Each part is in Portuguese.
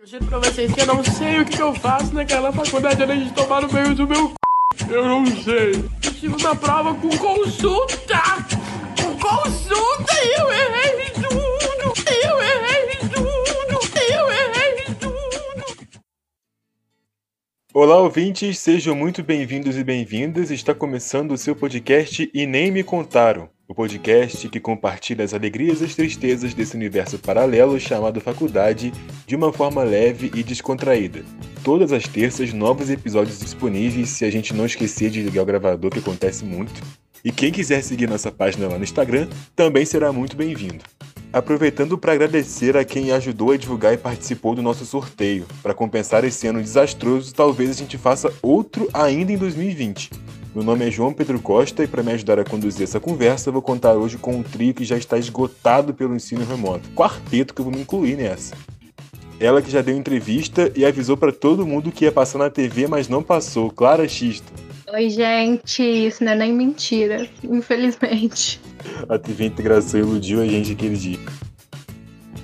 Eu juro pra vocês que eu não sei o que eu faço naquela faculdade além de tomar no meio do meu c... Eu não sei. Eu estive na prova com consulta! Com consulta e eu errei tudo! Eu errei tudo! Eu errei tudo! Olá, ouvintes, sejam muito bem-vindos e bem-vindas. Está começando o seu podcast E Nem Me Contaram. O podcast que compartilha as alegrias e as tristezas desse universo paralelo chamado faculdade de uma forma leve e descontraída. Todas as terças, novos episódios disponíveis se a gente não esquecer de ligar o gravador, que acontece muito. E quem quiser seguir nossa página lá no Instagram também será muito bem-vindo. Aproveitando para agradecer a quem ajudou a divulgar e participou do nosso sorteio. Para compensar esse ano desastroso, talvez a gente faça outro ainda em 2020. Meu nome é João Pedro Costa e para me ajudar a conduzir essa conversa, vou contar hoje com um trio que já está esgotado pelo ensino remoto. Quarteto que eu vou me incluir nessa. Ela que já deu entrevista e avisou para todo mundo que ia passar na TV, mas não passou. Clara Xisto. Oi, gente. Isso não é nem mentira, infelizmente. A TV Integração iludiu a gente aquele dia.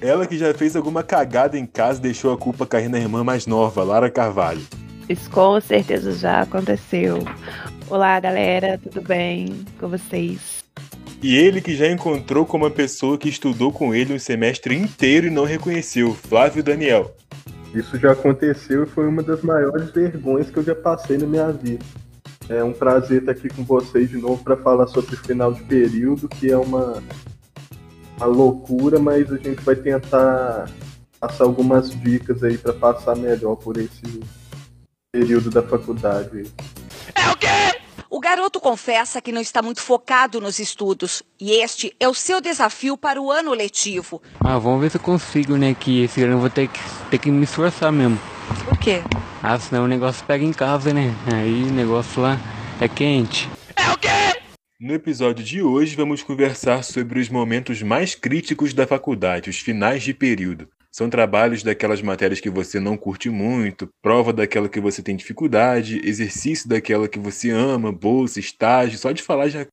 Ela que já fez alguma cagada em casa deixou a culpa cair na irmã mais nova, Lara Carvalho. Isso com certeza já aconteceu. Olá, galera, tudo bem com vocês? E ele que já encontrou com uma pessoa que estudou com ele um semestre inteiro e não reconheceu, Flávio Daniel. Isso já aconteceu e foi uma das maiores vergonhas que eu já passei na minha vida. É um prazer estar aqui com vocês de novo para falar sobre o final de período, que é uma, uma loucura, mas a gente vai tentar passar algumas dicas aí para passar melhor por esse período da faculdade. É o quê? O garoto confessa que não está muito focado nos estudos e este é o seu desafio para o ano letivo. Ah, vamos ver se eu consigo, né? Que esse ano eu vou ter que, ter que me esforçar mesmo. Por quê? Ah, senão o negócio pega em casa, né? Aí o negócio lá é quente. É o quê? No episódio de hoje, vamos conversar sobre os momentos mais críticos da faculdade, os finais de período. São trabalhos daquelas matérias que você não curte muito, prova daquela que você tem dificuldade, exercício daquela que você ama, bolsa, estágio, só de falar já.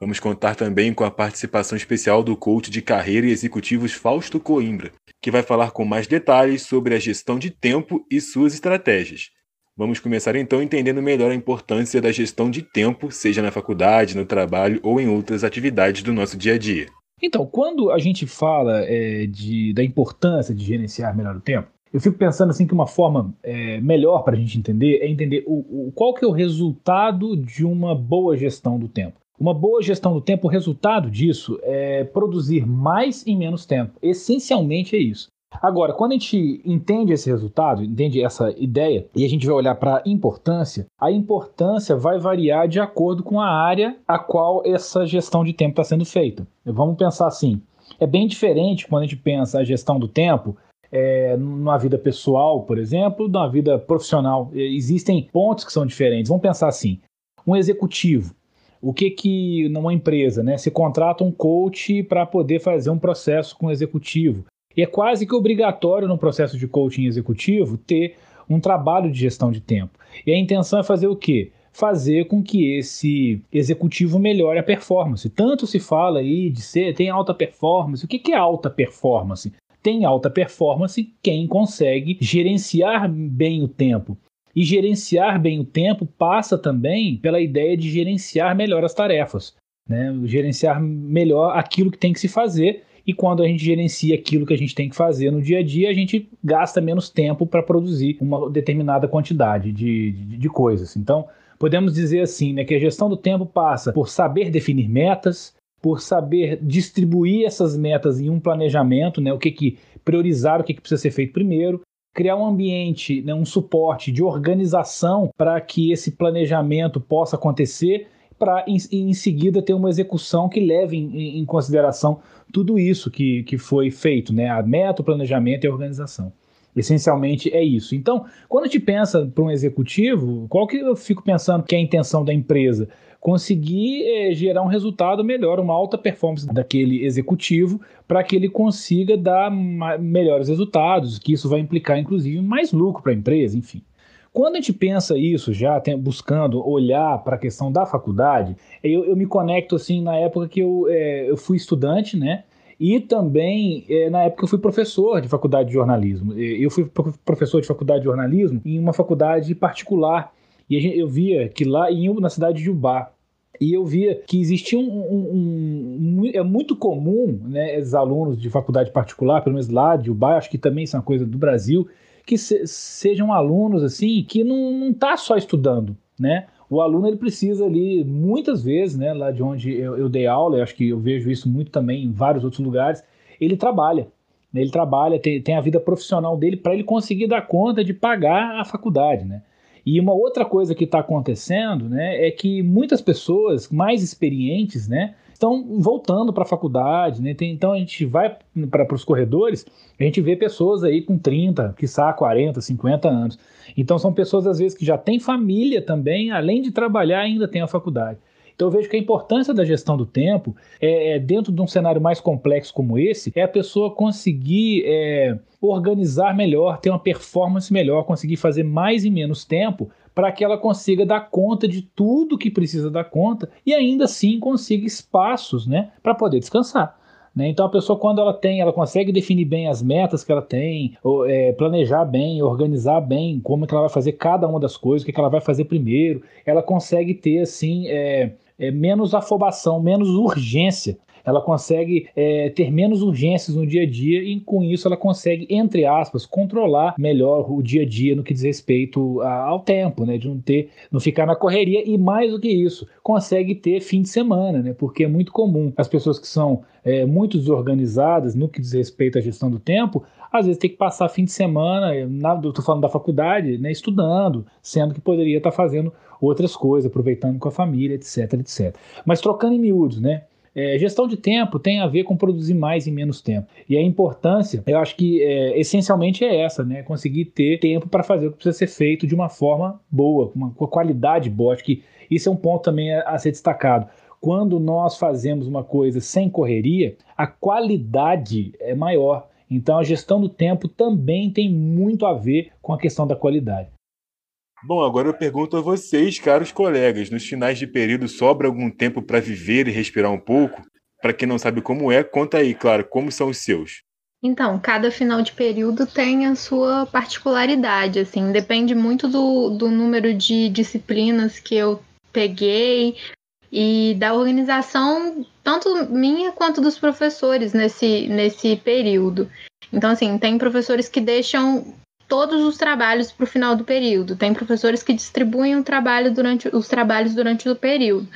Vamos contar também com a participação especial do coach de carreira e executivos Fausto Coimbra, que vai falar com mais detalhes sobre a gestão de tempo e suas estratégias. Vamos começar então entendendo melhor a importância da gestão de tempo, seja na faculdade, no trabalho ou em outras atividades do nosso dia a dia. Então, quando a gente fala é, de, da importância de gerenciar melhor o tempo, eu fico pensando assim que uma forma é, melhor para a gente entender é entender o, o, qual que é o resultado de uma boa gestão do tempo. Uma boa gestão do tempo, o resultado disso é produzir mais em menos tempo. Essencialmente é isso. Agora, quando a gente entende esse resultado, entende essa ideia, e a gente vai olhar para a importância, a importância vai variar de acordo com a área a qual essa gestão de tempo está sendo feita. Vamos pensar assim: é bem diferente quando a gente pensa a gestão do tempo é, numa vida pessoal, por exemplo, numa vida profissional. Existem pontos que são diferentes. Vamos pensar assim: um executivo. O que que numa empresa, né? Se contrata um coach para poder fazer um processo com o executivo. E é quase que obrigatório no processo de coaching executivo ter um trabalho de gestão de tempo. E a intenção é fazer o quê? Fazer com que esse executivo melhore a performance. Tanto se fala aí de ser, tem alta performance. O que é alta performance? Tem alta performance quem consegue gerenciar bem o tempo. E gerenciar bem o tempo passa também pela ideia de gerenciar melhor as tarefas, né? gerenciar melhor aquilo que tem que se fazer e quando a gente gerencia aquilo que a gente tem que fazer no dia a dia, a gente gasta menos tempo para produzir uma determinada quantidade de, de, de, coisas. Então, podemos dizer assim, né, que a gestão do tempo passa por saber definir metas, por saber distribuir essas metas em um planejamento, né, o que, que priorizar, o que, que precisa ser feito primeiro, criar um ambiente, né, um suporte de organização para que esse planejamento possa acontecer para em, em, seguida ter uma execução que leve em, em, consideração tudo isso que, que foi feito, né? A meta, o planejamento e a organização. Essencialmente é isso. Então, quando a gente pensa para um executivo, qual que eu fico pensando que é a intenção da empresa? Conseguir é, gerar um resultado melhor, uma alta performance daquele executivo, para que ele consiga dar melhores resultados, que isso vai implicar, inclusive, mais lucro para a empresa, enfim. Quando a gente pensa isso já, tem, buscando olhar para a questão da faculdade, eu, eu, me conecto assim na época que eu, é, eu fui estudante, né? E também, é, na época, eu fui professor de faculdade de jornalismo. Eu fui professor de faculdade de jornalismo em uma faculdade particular. E eu via que lá em, na cidade de Ubá, e eu via que existia um, um, um, é muito comum, né, os alunos de faculdade particular, pelo menos lá de Ubá, acho que também isso é uma coisa do Brasil, que se, sejam alunos assim que não, não tá só estudando, né? O aluno ele precisa ali muitas vezes, né, lá de onde eu, eu dei aula, eu acho que eu vejo isso muito também em vários outros lugares, ele trabalha. Né, ele trabalha, tem, tem a vida profissional dele para ele conseguir dar conta de pagar a faculdade, né? E uma outra coisa que está acontecendo, né, é que muitas pessoas mais experientes, né, estão voltando para a faculdade, né? Tem, então a gente vai para os corredores, a gente vê pessoas aí com 30, quiçá 40, 50 anos. Então são pessoas às vezes que já têm família também, além de trabalhar ainda tem a faculdade. Então eu vejo que a importância da gestão do tempo é, é dentro de um cenário mais complexo como esse, é a pessoa conseguir é, organizar melhor, ter uma performance melhor, conseguir fazer mais em menos tempo para que ela consiga dar conta de tudo que precisa dar conta e ainda assim consiga espaços, né, para poder descansar. Né? Então a pessoa quando ela tem, ela consegue definir bem as metas que ela tem, ou, é, planejar bem, organizar bem como que ela vai fazer cada uma das coisas, o que, que ela vai fazer primeiro, ela consegue ter assim é, é, menos afobação, menos urgência. Ela consegue é, ter menos urgências no dia a dia e com isso ela consegue, entre aspas, controlar melhor o dia a dia no que diz respeito a, ao tempo, né? De não ter, não ficar na correria e mais do que isso, consegue ter fim de semana, né? Porque é muito comum as pessoas que são é, muito desorganizadas no que diz respeito à gestão do tempo, às vezes tem que passar fim de semana, estou falando da faculdade, né, estudando, sendo que poderia estar tá fazendo outras coisas, aproveitando com a família, etc, etc. Mas trocando em miúdos, né? É, gestão de tempo tem a ver com produzir mais em menos tempo. E a importância, eu acho que é, essencialmente é essa, né? Conseguir ter tempo para fazer o que precisa ser feito de uma forma boa, com uma, qualidade boa. Acho que isso é um ponto também a, a ser destacado. Quando nós fazemos uma coisa sem correria, a qualidade é maior. Então a gestão do tempo também tem muito a ver com a questão da qualidade. Bom, agora eu pergunto a vocês, caros colegas, nos finais de período sobra algum tempo para viver e respirar um pouco? Para quem não sabe como é, conta aí, claro, como são os seus. Então, cada final de período tem a sua particularidade, assim, depende muito do, do número de disciplinas que eu peguei e da organização, tanto minha quanto dos professores nesse, nesse período. Então, assim, tem professores que deixam todos os trabalhos para o final do período. Tem professores que distribuem trabalho durante, os trabalhos durante o período.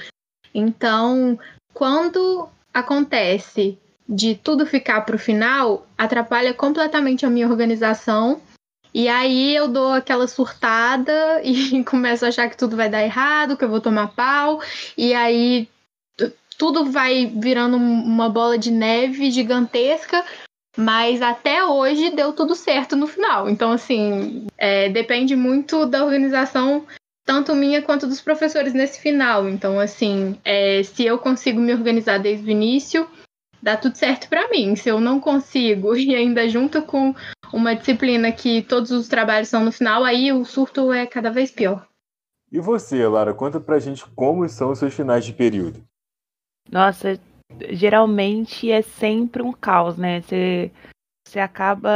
Então, quando acontece de tudo ficar para o final, atrapalha completamente a minha organização. E aí eu dou aquela surtada e começo a achar que tudo vai dar errado, que eu vou tomar pau. E aí tudo vai virando uma bola de neve gigantesca, mas até hoje deu tudo certo no final. Então, assim, é, depende muito da organização, tanto minha quanto dos professores nesse final. Então, assim, é, se eu consigo me organizar desde o início, dá tudo certo para mim. Se eu não consigo e ainda junto com uma disciplina que todos os trabalhos são no final, aí o surto é cada vez pior. E você, Lara, conta pra gente como são os seus finais de período. Nossa, geralmente é sempre um caos, né? Você, você acaba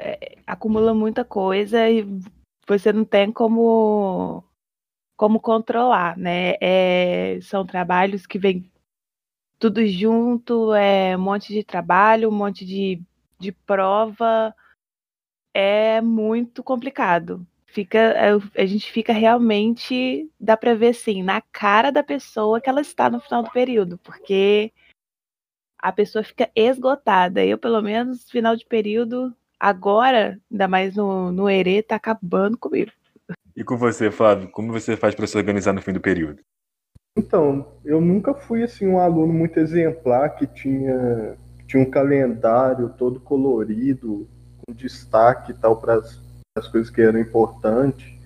é, acumula muita coisa e você não tem como como controlar, né? É, são trabalhos que vêm tudo junto, é um monte de trabalho, um monte de, de prova, é muito complicado fica a gente fica realmente dá para ver assim na cara da pessoa que ela está no final do período, porque a pessoa fica esgotada. Eu, pelo menos, final de período, agora, ainda mais no, no ERE, tá acabando comigo. E com você, Flávio, como você faz para se organizar no fim do período? Então, eu nunca fui assim um aluno muito exemplar que tinha, tinha um calendário todo colorido, com destaque e tal para as coisas que eram importantes.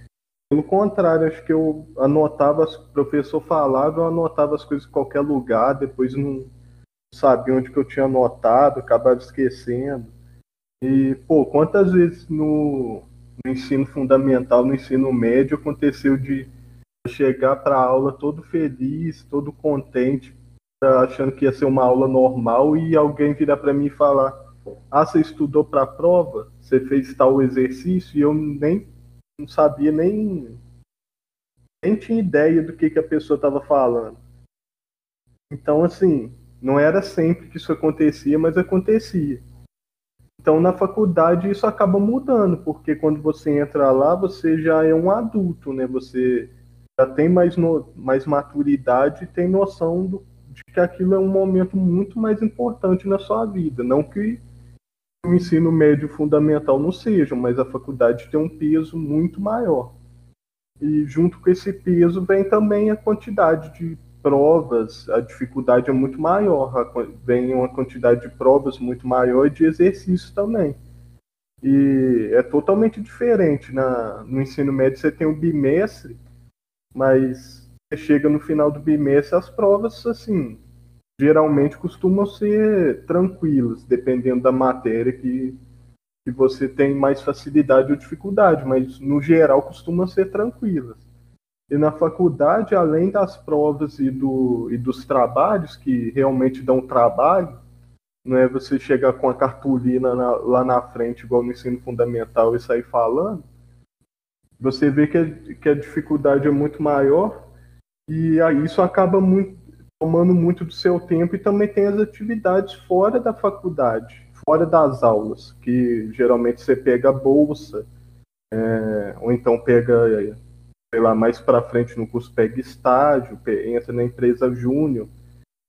Pelo contrário, acho que eu anotava, o professor falava, eu anotava as coisas em qualquer lugar, depois não sabia onde que eu tinha anotado, acabava esquecendo. E, pô, quantas vezes no, no ensino fundamental, no ensino médio, aconteceu de chegar para a aula todo feliz, todo contente, achando que ia ser uma aula normal e alguém virar para mim e falar: Ah, você estudou para a prova? Você fez tal exercício? E eu nem não sabia nem nem tinha ideia do que, que a pessoa estava falando. Então, assim, não era sempre que isso acontecia, mas acontecia. Então, na faculdade, isso acaba mudando, porque quando você entra lá, você já é um adulto, né? Você já tem mais, no, mais maturidade e tem noção do, de que aquilo é um momento muito mais importante na sua vida. Não que o ensino médio fundamental não seja, mas a faculdade tem um peso muito maior. E junto com esse peso vem também a quantidade de provas, a dificuldade é muito maior, vem uma quantidade de provas muito maior e de exercícios também. E é totalmente diferente. Na, no ensino médio você tem o bimestre, mas chega no final do bimestre, as provas, assim, geralmente costumam ser tranquilas, dependendo da matéria que, que você tem mais facilidade ou dificuldade, mas no geral costumam ser tranquilas. E na faculdade, além das provas e, do, e dos trabalhos, que realmente dão trabalho, não é você chegar com a cartolina na, lá na frente, igual no ensino fundamental, e sair falando, você vê que a, que a dificuldade é muito maior e isso acaba muito, tomando muito do seu tempo e também tem as atividades fora da faculdade, fora das aulas, que geralmente você pega bolsa, é, ou então pega sei lá, mais para frente no curso pega estágio, entra na empresa júnior.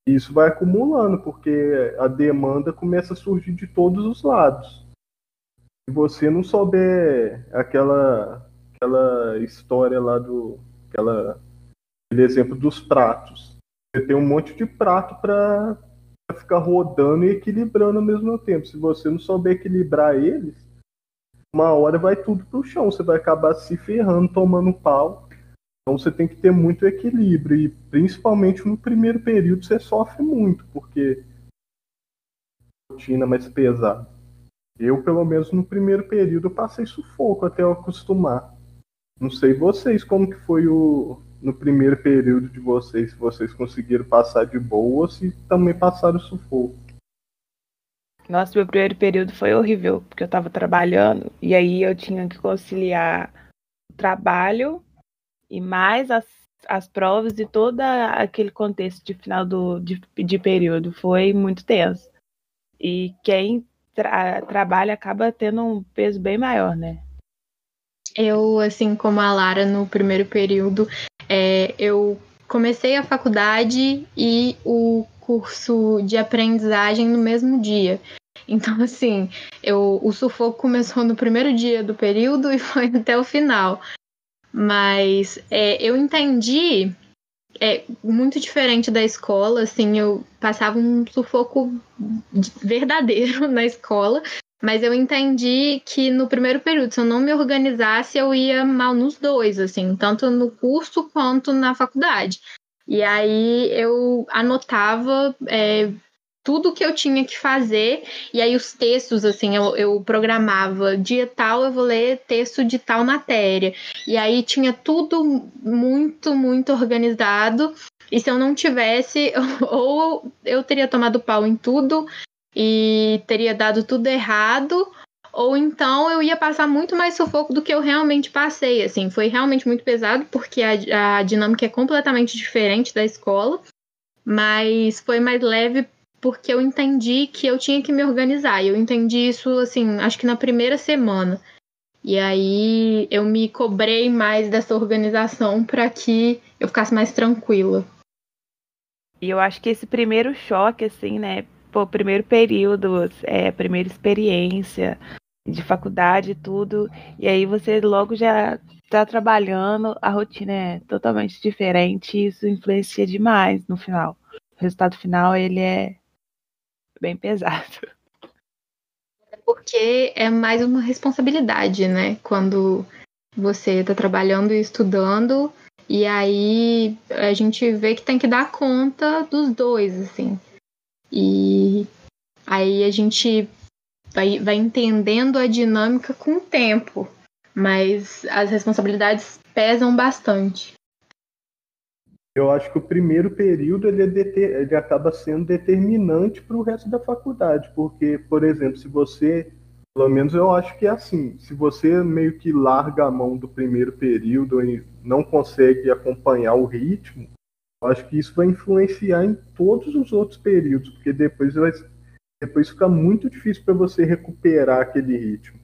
E isso vai acumulando, porque a demanda começa a surgir de todos os lados. Se você não souber aquela, aquela história lá do. Aquela, aquele exemplo dos pratos. Tem um monte de prato para ficar rodando e equilibrando ao mesmo tempo. Se você não souber equilibrar eles, uma hora vai tudo pro chão, você vai acabar se ferrando, tomando pau. Então você tem que ter muito equilíbrio e principalmente no primeiro período você sofre muito, porque rotina mais pesada. Eu, pelo menos no primeiro período, passei sufoco até eu acostumar. Não sei vocês como que foi o no primeiro período de vocês, se vocês conseguiram passar de boa ou se também passaram sufoco. Nossa, meu primeiro período foi horrível, porque eu estava trabalhando e aí eu tinha que conciliar o trabalho e mais as, as provas e todo aquele contexto de final do, de, de período. Foi muito tenso. E quem tra trabalha acaba tendo um peso bem maior, né? Eu, assim como a Lara no primeiro período, é, eu comecei a faculdade e o curso de aprendizagem no mesmo dia. Então, assim, eu, o sufoco começou no primeiro dia do período e foi até o final. Mas é, eu entendi é muito diferente da escola, assim, eu passava um sufoco verdadeiro na escola, mas eu entendi que no primeiro período, se eu não me organizasse, eu ia mal nos dois, assim, tanto no curso quanto na faculdade. E aí eu anotava é, tudo que eu tinha que fazer, e aí os textos, assim, eu, eu programava dia tal, eu vou ler texto de tal matéria. E aí tinha tudo muito, muito organizado. E se eu não tivesse, ou eu teria tomado pau em tudo e teria dado tudo errado, ou então eu ia passar muito mais sufoco do que eu realmente passei. Assim, foi realmente muito pesado, porque a, a dinâmica é completamente diferente da escola, mas foi mais leve porque eu entendi que eu tinha que me organizar. Eu entendi isso, assim, acho que na primeira semana. E aí eu me cobrei mais dessa organização para que eu ficasse mais tranquila. E eu acho que esse primeiro choque, assim, né? Pô, primeiro período, é, primeira experiência de faculdade e tudo. E aí você logo já tá trabalhando, a rotina é totalmente diferente e isso influencia demais no final. O resultado final, ele é bem pesado. Porque é mais uma responsabilidade, né? Quando você está trabalhando e estudando, e aí a gente vê que tem que dar conta dos dois, assim. E aí a gente vai, vai entendendo a dinâmica com o tempo, mas as responsabilidades pesam bastante. eu acho que o primeiro período ele, é deter, ele acaba sendo determinante para o resto da faculdade, porque, por exemplo, se você, pelo menos eu acho que é assim, se você meio que larga a mão do primeiro período e não consegue acompanhar o ritmo, acho que isso vai influenciar em todos os outros períodos, porque depois vai, depois fica muito difícil para você recuperar aquele ritmo.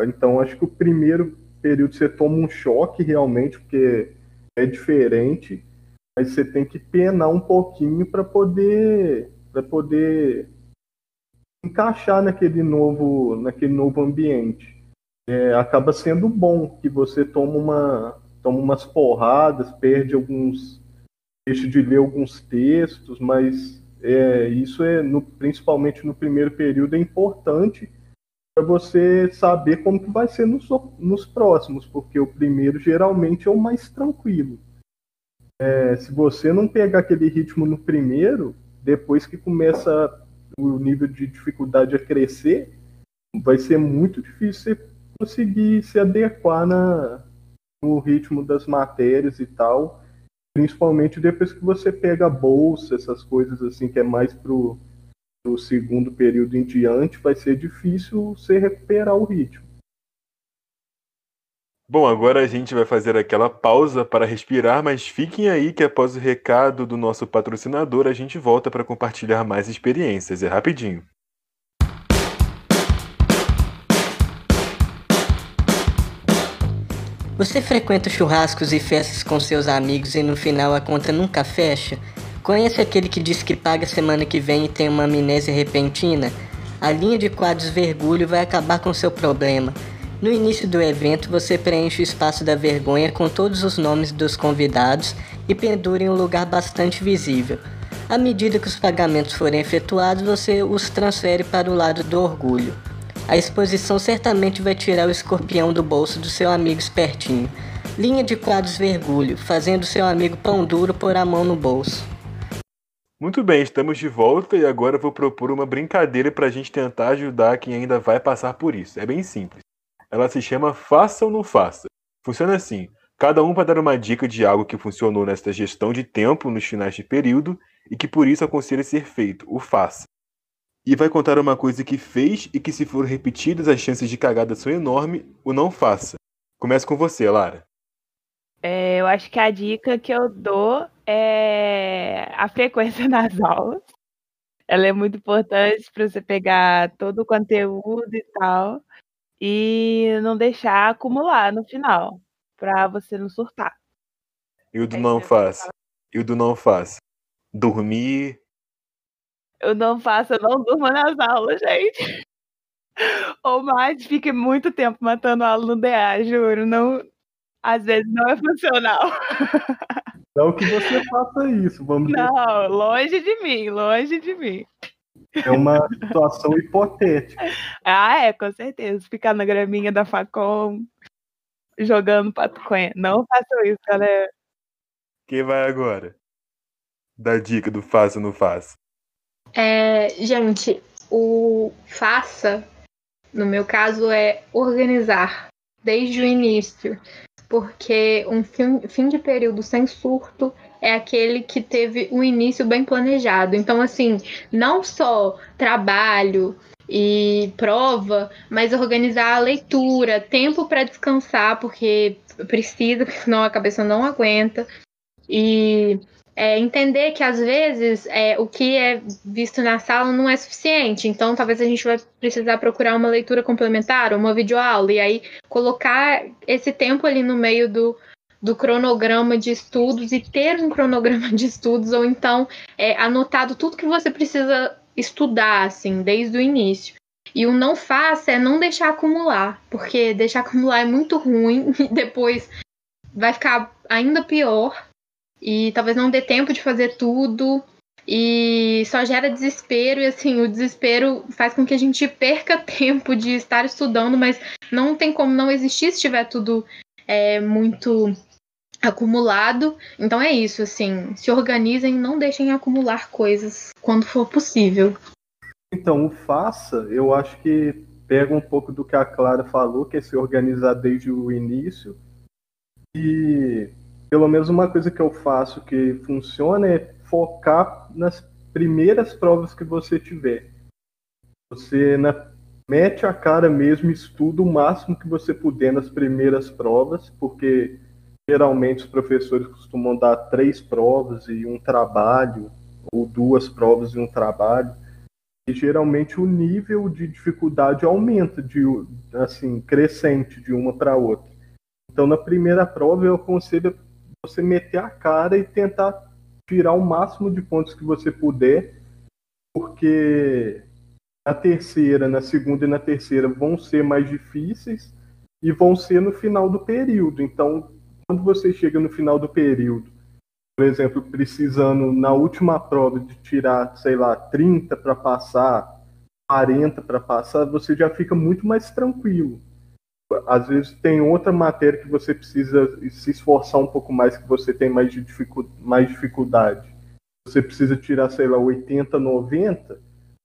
Então, acho que o primeiro período você toma um choque realmente, porque é diferente mas você tem que penar um pouquinho para poder para poder encaixar naquele novo naquele novo ambiente. É, acaba sendo bom que você toma uma toma umas porradas, perde alguns deixa de ler alguns textos, mas é, isso é no, principalmente no primeiro período é importante para você saber como que vai ser nos, nos próximos, porque o primeiro geralmente é o mais tranquilo é, se você não pegar aquele ritmo no primeiro, depois que começa o nível de dificuldade a crescer, vai ser muito difícil você conseguir se adequar na, no ritmo das matérias e tal. Principalmente depois que você pega a bolsa, essas coisas assim, que é mais pro, pro segundo período em diante, vai ser difícil você recuperar o ritmo. Bom, agora a gente vai fazer aquela pausa para respirar, mas fiquem aí que após o recado do nosso patrocinador a gente volta para compartilhar mais experiências. É rapidinho. Você frequenta churrascos e festas com seus amigos e no final a conta nunca fecha? Conhece aquele que diz que paga semana que vem e tem uma amnésia repentina? A linha de quadros Vergulho vai acabar com seu problema. No início do evento, você preenche o espaço da vergonha com todos os nomes dos convidados e pendura em um lugar bastante visível. À medida que os pagamentos forem efetuados, você os transfere para o lado do orgulho. A exposição certamente vai tirar o escorpião do bolso do seu amigo espertinho. Linha de quadros vergulho, fazendo seu amigo pão duro pôr a mão no bolso. Muito bem, estamos de volta e agora vou propor uma brincadeira para a gente tentar ajudar quem ainda vai passar por isso. É bem simples. Ela se chama Faça ou Não Faça. Funciona assim: cada um vai dar uma dica de algo que funcionou nesta gestão de tempo nos finais de período e que por isso aconselha ser feito, o faça. E vai contar uma coisa que fez e que, se for repetidas, as chances de cagada são enormes, o não faça. Começa com você, Lara. É, eu acho que a dica que eu dou é a frequência nas aulas. Ela é muito importante para você pegar todo o conteúdo e tal e não deixar acumular no final, para você não surtar. E o do não faz? E o do não faz? Dormir? Eu não faço, eu não durmo nas aulas, gente. Ou mais, fique muito tempo matando aula no DA, juro. Não, às vezes não é funcional. Não que você faça isso, vamos Não, dizer. longe de mim, longe de mim. É uma situação hipotética. Ah, é, com certeza. Ficar na graminha da Facom jogando patuconha. Não façam isso, galera. Quem vai agora? Dá dica do faça ou não faça. É, gente, o faça, no meu caso, é organizar desde o início. Porque um fim, fim de período sem surto é aquele que teve um início bem planejado. Então, assim, não só trabalho e prova, mas organizar a leitura, tempo para descansar, porque precisa, senão a cabeça não aguenta. E é, entender que às vezes é, o que é visto na sala não é suficiente. Então, talvez a gente vai precisar procurar uma leitura complementar, uma videoaula, e aí colocar esse tempo ali no meio do, do cronograma de estudos e ter um cronograma de estudos, ou então é, anotado tudo que você precisa estudar, assim, desde o início. E o não faça é não deixar acumular, porque deixar acumular é muito ruim e depois vai ficar ainda pior e talvez não dê tempo de fazer tudo e só gera desespero e assim o desespero faz com que a gente perca tempo de estar estudando, mas não tem como não existir se tiver tudo é, muito acumulado. Então é isso, assim, se organizem, não deixem acumular coisas quando for possível. Então, o faça, eu acho que pega um pouco do que a Clara falou, que é se organizar desde o início. E pelo menos uma coisa que eu faço que funciona é focar nas primeiras provas que você tiver. Você né, mete a cara mesmo, estuda o máximo que você puder nas primeiras provas, porque geralmente os professores costumam dar três provas e um trabalho, ou duas provas e um trabalho. E geralmente o nível de dificuldade aumenta, de, assim, crescente de uma para outra. Então, na primeira prova, eu aconselho você meter a cara e tentar tirar o máximo de pontos que você puder, porque na terceira, na segunda e na terceira vão ser mais difíceis e vão ser no final do período. Então, quando você chega no final do período, por exemplo, precisando na última prova de tirar, sei lá, 30 para passar, 40 para passar, você já fica muito mais tranquilo. Às vezes tem outra matéria que você precisa se esforçar um pouco mais, que você tem mais, dificu mais dificuldade. Você precisa tirar, sei lá, 80, 90,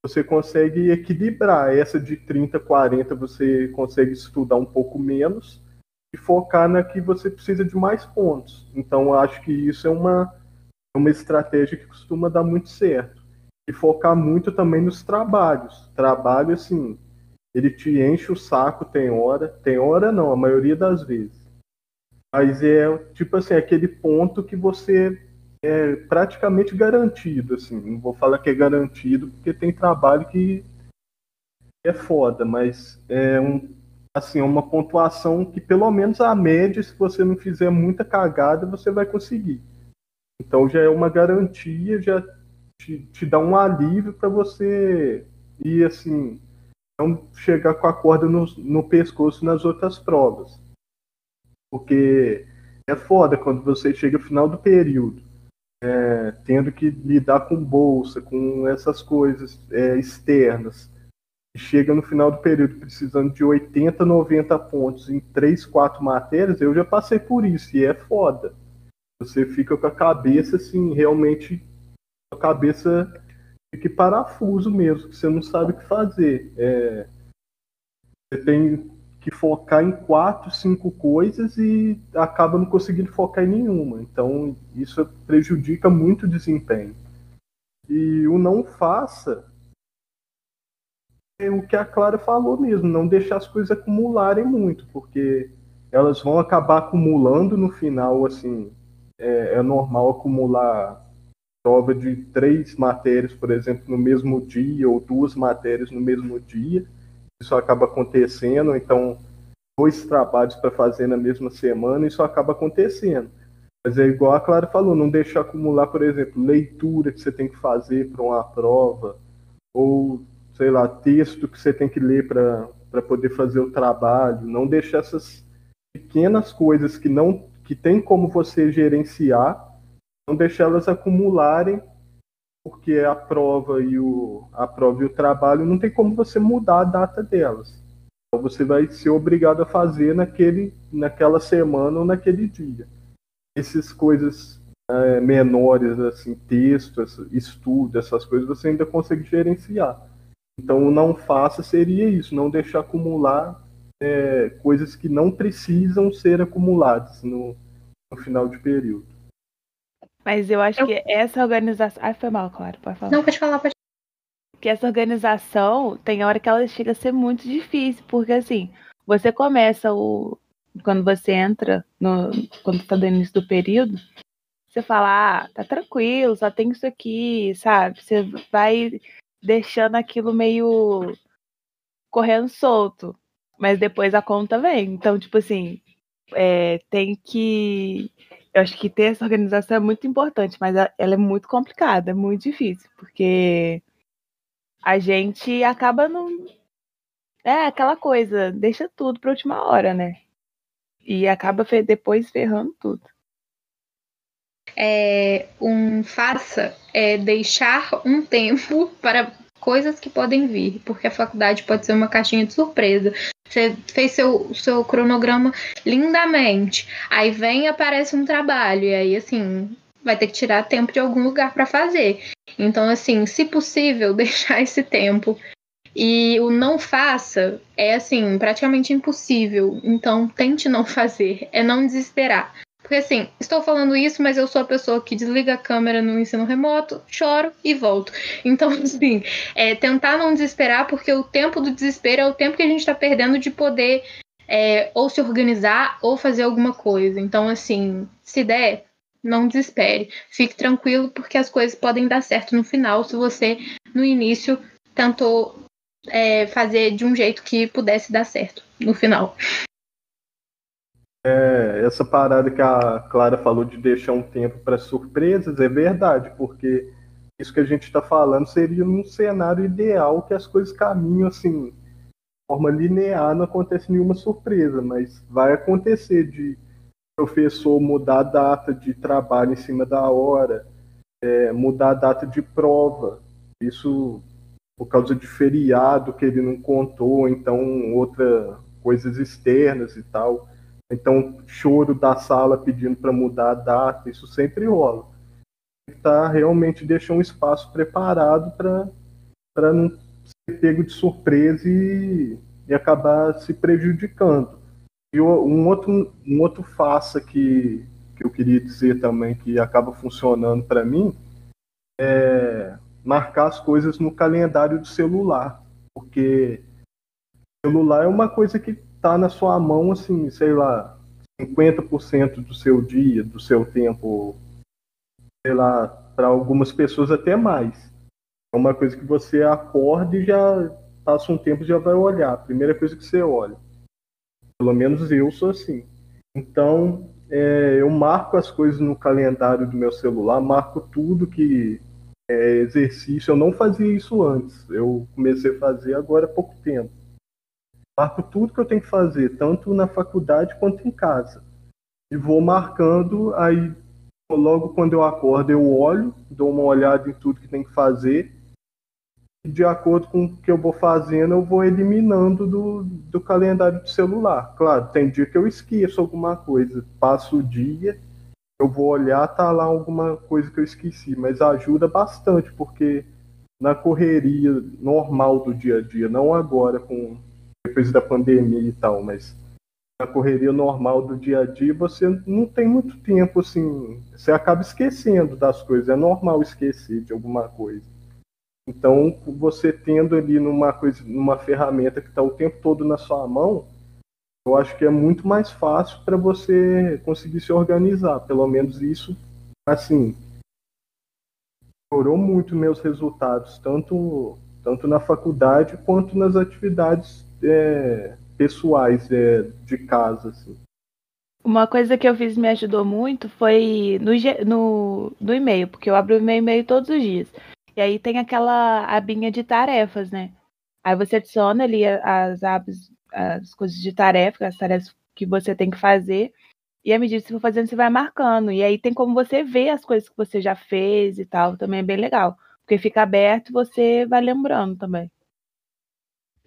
você consegue equilibrar. Essa de 30, 40 você consegue estudar um pouco menos e focar na que você precisa de mais pontos. Então, acho que isso é uma, é uma estratégia que costuma dar muito certo. E focar muito também nos trabalhos. Trabalho, assim, ele te enche o saco, tem hora. Tem hora não, a maioria das vezes. Mas é, tipo assim, aquele ponto que você é praticamente garantido, assim. Não vou falar que é garantido, porque tem trabalho que é foda, mas é um, assim, uma pontuação que pelo menos a média, se você não fizer muita cagada, você vai conseguir. Então já é uma garantia, já te, te dá um alívio para você ir assim, não chegar com a corda no, no pescoço nas outras provas. Porque é foda quando você chega no final do período é, tendo que lidar com bolsa, com essas coisas é, externas, chega no final do período precisando de 80, 90 pontos em 3, 4 matérias, eu já passei por isso e é foda. Você fica com a cabeça assim, realmente a cabeça que parafuso mesmo, que você não sabe o que fazer. É, você tem que focar em quatro, cinco coisas e acaba não conseguindo focar em nenhuma. Então, isso prejudica muito o desempenho. E o não faça é o que a Clara falou mesmo, não deixar as coisas acumularem muito, porque elas vão acabar acumulando no final, assim, é, é normal acumular prova de três matérias, por exemplo, no mesmo dia, ou duas matérias no mesmo dia, isso acaba acontecendo, então dois trabalhos para fazer na mesma semana, isso acaba acontecendo. Mas é igual a Clara falou, não deixar acumular, por exemplo, leitura que você tem que fazer para uma prova, ou, sei lá, texto que você tem que ler para poder fazer o trabalho, não deixar essas pequenas coisas que não que tem como você gerenciar, não deixar elas acumularem porque a prova e o, a prova e o trabalho não tem como você mudar a data delas. Então você vai ser obrigado a fazer naquele, naquela semana ou naquele dia. Essas coisas é, menores, assim, texto, estudo, essas coisas, você ainda consegue gerenciar. Então, não faça seria isso, não deixar acumular é, coisas que não precisam ser acumuladas no, no final de período. Mas eu acho eu... que essa organização. Ai, foi mal, claro, pode falar. Não, pode falar, pode Que essa organização tem hora que ela chega a ser muito difícil, porque assim, você começa o. Quando você entra, no, quando está no início do período, você fala, ah, tá tranquilo, só tem isso aqui, sabe? Você vai deixando aquilo meio correndo solto. Mas depois a conta vem. Então, tipo assim, é, tem que eu acho que ter essa organização é muito importante, mas ela é muito complicada, é muito difícil, porque a gente acaba não. É aquela coisa, deixa tudo para última hora, né? E acaba depois ferrando tudo. É, um faça é deixar um tempo para coisas que podem vir, porque a faculdade pode ser uma caixinha de surpresa. Você fez seu, seu cronograma lindamente, aí vem aparece um trabalho, e aí assim, vai ter que tirar tempo de algum lugar para fazer. Então, assim, se possível, deixar esse tempo. E o não faça é assim, praticamente impossível. Então, tente não fazer, é não desesperar. Porque assim, estou falando isso, mas eu sou a pessoa que desliga a câmera no ensino remoto, choro e volto. Então, assim, é, tentar não desesperar, porque o tempo do desespero é o tempo que a gente está perdendo de poder é, ou se organizar ou fazer alguma coisa. Então, assim, se der, não desespere. Fique tranquilo, porque as coisas podem dar certo no final se você, no início, tentou é, fazer de um jeito que pudesse dar certo no final. É, essa parada que a Clara falou de deixar um tempo para surpresas é verdade, porque isso que a gente está falando seria num cenário ideal que as coisas caminham assim, de forma linear, não acontece nenhuma surpresa, mas vai acontecer de professor mudar a data de trabalho em cima da hora, é, mudar a data de prova, isso por causa de feriado que ele não contou, então outra coisas externas e tal. Então, choro da sala pedindo para mudar a data, isso sempre rola. Tá realmente deixar um espaço preparado para não ser pego de surpresa e, e acabar se prejudicando. E um outro, um outro faça que, que eu queria dizer também que acaba funcionando para mim é marcar as coisas no calendário do celular, porque celular é uma coisa que está na sua mão, assim, sei lá, 50% do seu dia, do seu tempo, sei lá, para algumas pessoas até mais. É uma coisa que você acorda e já passa um tempo e já vai olhar. Primeira coisa que você olha. Pelo menos eu sou assim. Então, é, eu marco as coisas no calendário do meu celular, marco tudo que é exercício. Eu não fazia isso antes. Eu comecei a fazer agora há pouco tempo marco tudo que eu tenho que fazer, tanto na faculdade quanto em casa. E vou marcando, aí logo quando eu acordo eu olho, dou uma olhada em tudo que tem que fazer. E de acordo com o que eu vou fazendo, eu vou eliminando do, do calendário do celular. Claro, tem dia que eu esqueço alguma coisa, passo o dia, eu vou olhar, tá lá alguma coisa que eu esqueci, mas ajuda bastante, porque na correria normal do dia a dia, não agora com depois da pandemia e tal, mas na correria normal do dia a dia você não tem muito tempo assim, você acaba esquecendo das coisas, é normal esquecer de alguma coisa. Então, você tendo ali numa coisa, numa ferramenta que está o tempo todo na sua mão, eu acho que é muito mais fácil para você conseguir se organizar. Pelo menos isso, assim, melhorou muito meus resultados, tanto tanto na faculdade quanto nas atividades é, pessoais é, de casa. Assim. Uma coisa que eu fiz me ajudou muito foi no, no, no e-mail, porque eu abro o meu e-mail todos os dias. E aí tem aquela abinha de tarefas, né? Aí você adiciona ali as abas, as coisas de tarefa, as tarefas que você tem que fazer. E à medida que você for fazendo, você vai marcando. E aí tem como você ver as coisas que você já fez e tal. Também é bem legal. Porque fica aberto e você vai lembrando também.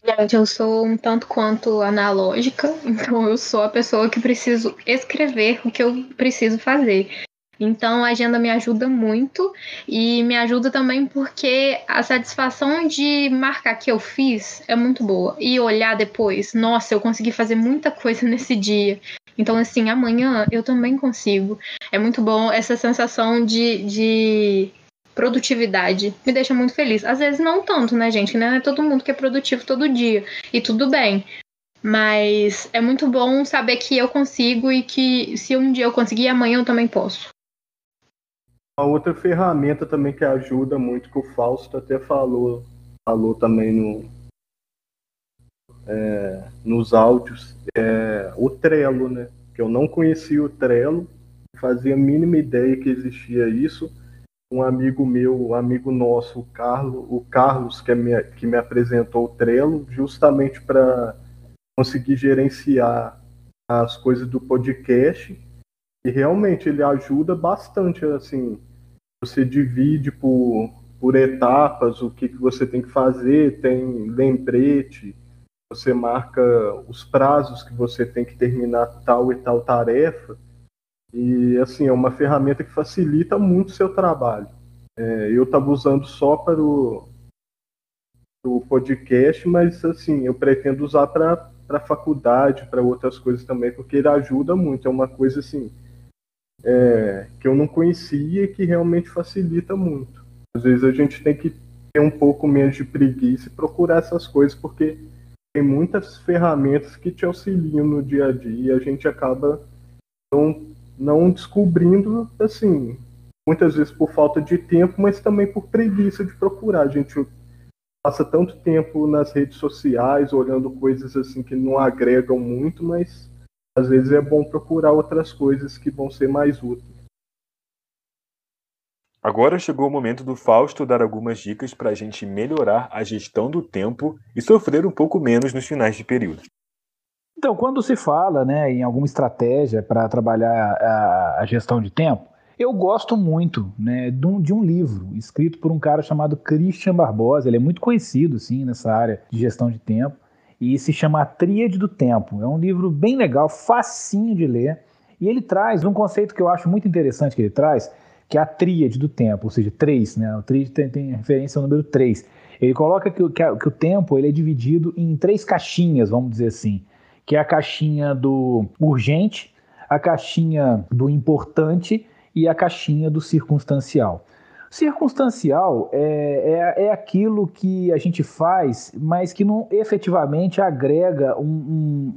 Gente, eu sou um tanto quanto analógica, então eu sou a pessoa que preciso escrever o que eu preciso fazer. Então a agenda me ajuda muito e me ajuda também porque a satisfação de marcar que eu fiz é muito boa. E olhar depois, nossa, eu consegui fazer muita coisa nesse dia. Então, assim, amanhã eu também consigo. É muito bom essa sensação de, de produtividade me deixa muito feliz. Às vezes não tanto, né, gente? Não é todo mundo que é produtivo todo dia. E tudo bem. Mas é muito bom saber que eu consigo e que se um dia eu conseguir, amanhã eu também posso. Uma outra ferramenta também que ajuda muito, que o Fausto até falou, falou também no, é, nos áudios, é o Trello, né? Que eu não conhecia o Trello, fazia a mínima ideia que existia isso um amigo meu, um amigo nosso, o Carlos, o Carlos que, é me, que me apresentou o Trello, justamente para conseguir gerenciar as coisas do podcast. E realmente ele ajuda bastante, assim, você divide por, por etapas o que, que você tem que fazer, tem lembrete, você marca os prazos que você tem que terminar tal e tal tarefa. E assim, é uma ferramenta que facilita muito o seu trabalho. É, eu estava usando só para o, o podcast, mas assim, eu pretendo usar para a faculdade, para outras coisas também, porque ele ajuda muito. É uma coisa assim, é, que eu não conhecia e que realmente facilita muito. Às vezes a gente tem que ter um pouco menos de preguiça e procurar essas coisas, porque tem muitas ferramentas que te auxiliam no dia a dia e a gente acaba não, não descobrindo, assim, muitas vezes por falta de tempo, mas também por preguiça de procurar. A gente passa tanto tempo nas redes sociais olhando coisas assim que não agregam muito, mas às vezes é bom procurar outras coisas que vão ser mais úteis. Agora chegou o momento do Fausto dar algumas dicas para a gente melhorar a gestão do tempo e sofrer um pouco menos nos finais de período. Então, quando se fala né, em alguma estratégia para trabalhar a, a, gestão de tempo, eu gosto muito né, de, um, de, um, livro escrito por um cara chamado Christian Barbosa. Ele é muito conhecido sim, nessa área de gestão de tempo e se chama A Tríade do Tempo. É um livro bem legal, facinho de ler, e ele traz um conceito que eu acho muito interessante que ele traz, que é a tríade do tempo, ou seja, três, né? O tríade tem, tem referência ao número três. Ele coloca que, que, que, o tempo ele é dividido em três caixinhas, vamos dizer assim, que é a caixinha do urgente, a caixinha do importante e a caixinha do circunstancial. Circunstancial é, é, é, aquilo que a gente faz, mas que não efetivamente agrega um,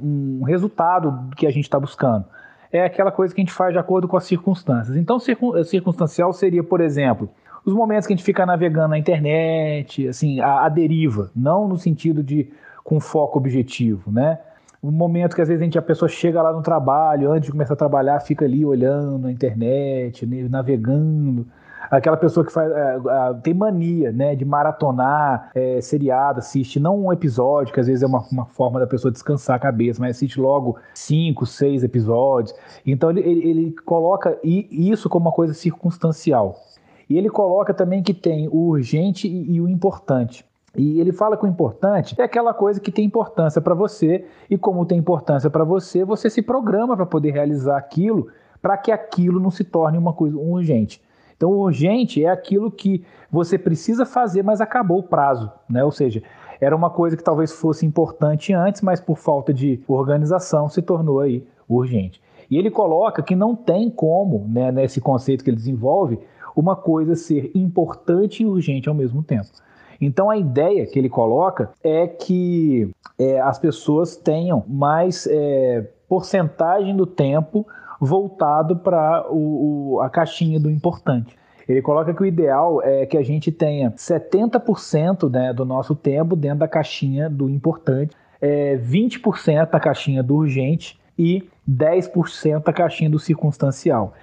um, um resultado que a gente está buscando. É aquela coisa que a gente faz de acordo com as circunstâncias. Então, circunstancial seria, por exemplo, os momentos que a gente fica navegando na internet, assim, a, a deriva, não no sentido de com foco objetivo, né? O momento que às vezes a, gente, a pessoa chega lá no trabalho, antes de começar a trabalhar, fica ali olhando na internet, né, navegando aquela pessoa que faz, é, tem mania, né, de maratonar é, seriado, assiste não um episódio, que às vezes é uma, uma forma da pessoa descansar a cabeça, mas assiste logo cinco, seis episódios. Então ele, ele, ele coloca isso como uma coisa circunstancial. E ele coloca também que tem o urgente e, e o importante. E ele fala que o importante é aquela coisa que tem importância para você, e como tem importância para você, você se programa para poder realizar aquilo, para que aquilo não se torne uma coisa urgente. Então, urgente é aquilo que você precisa fazer, mas acabou o prazo, né? Ou seja, era uma coisa que talvez fosse importante antes, mas por falta de organização se tornou aí urgente. E ele coloca que não tem como, né, nesse conceito que ele desenvolve, uma coisa ser importante e urgente ao mesmo tempo. Então a ideia que ele coloca é que é, as pessoas tenham mais é, porcentagem do tempo voltado para a caixinha do importante. Ele coloca que o ideal é que a gente tenha 70% né, do nosso tempo dentro da caixinha do importante, é, 20% da caixinha do urgente e 10% da caixinha do circunstancial.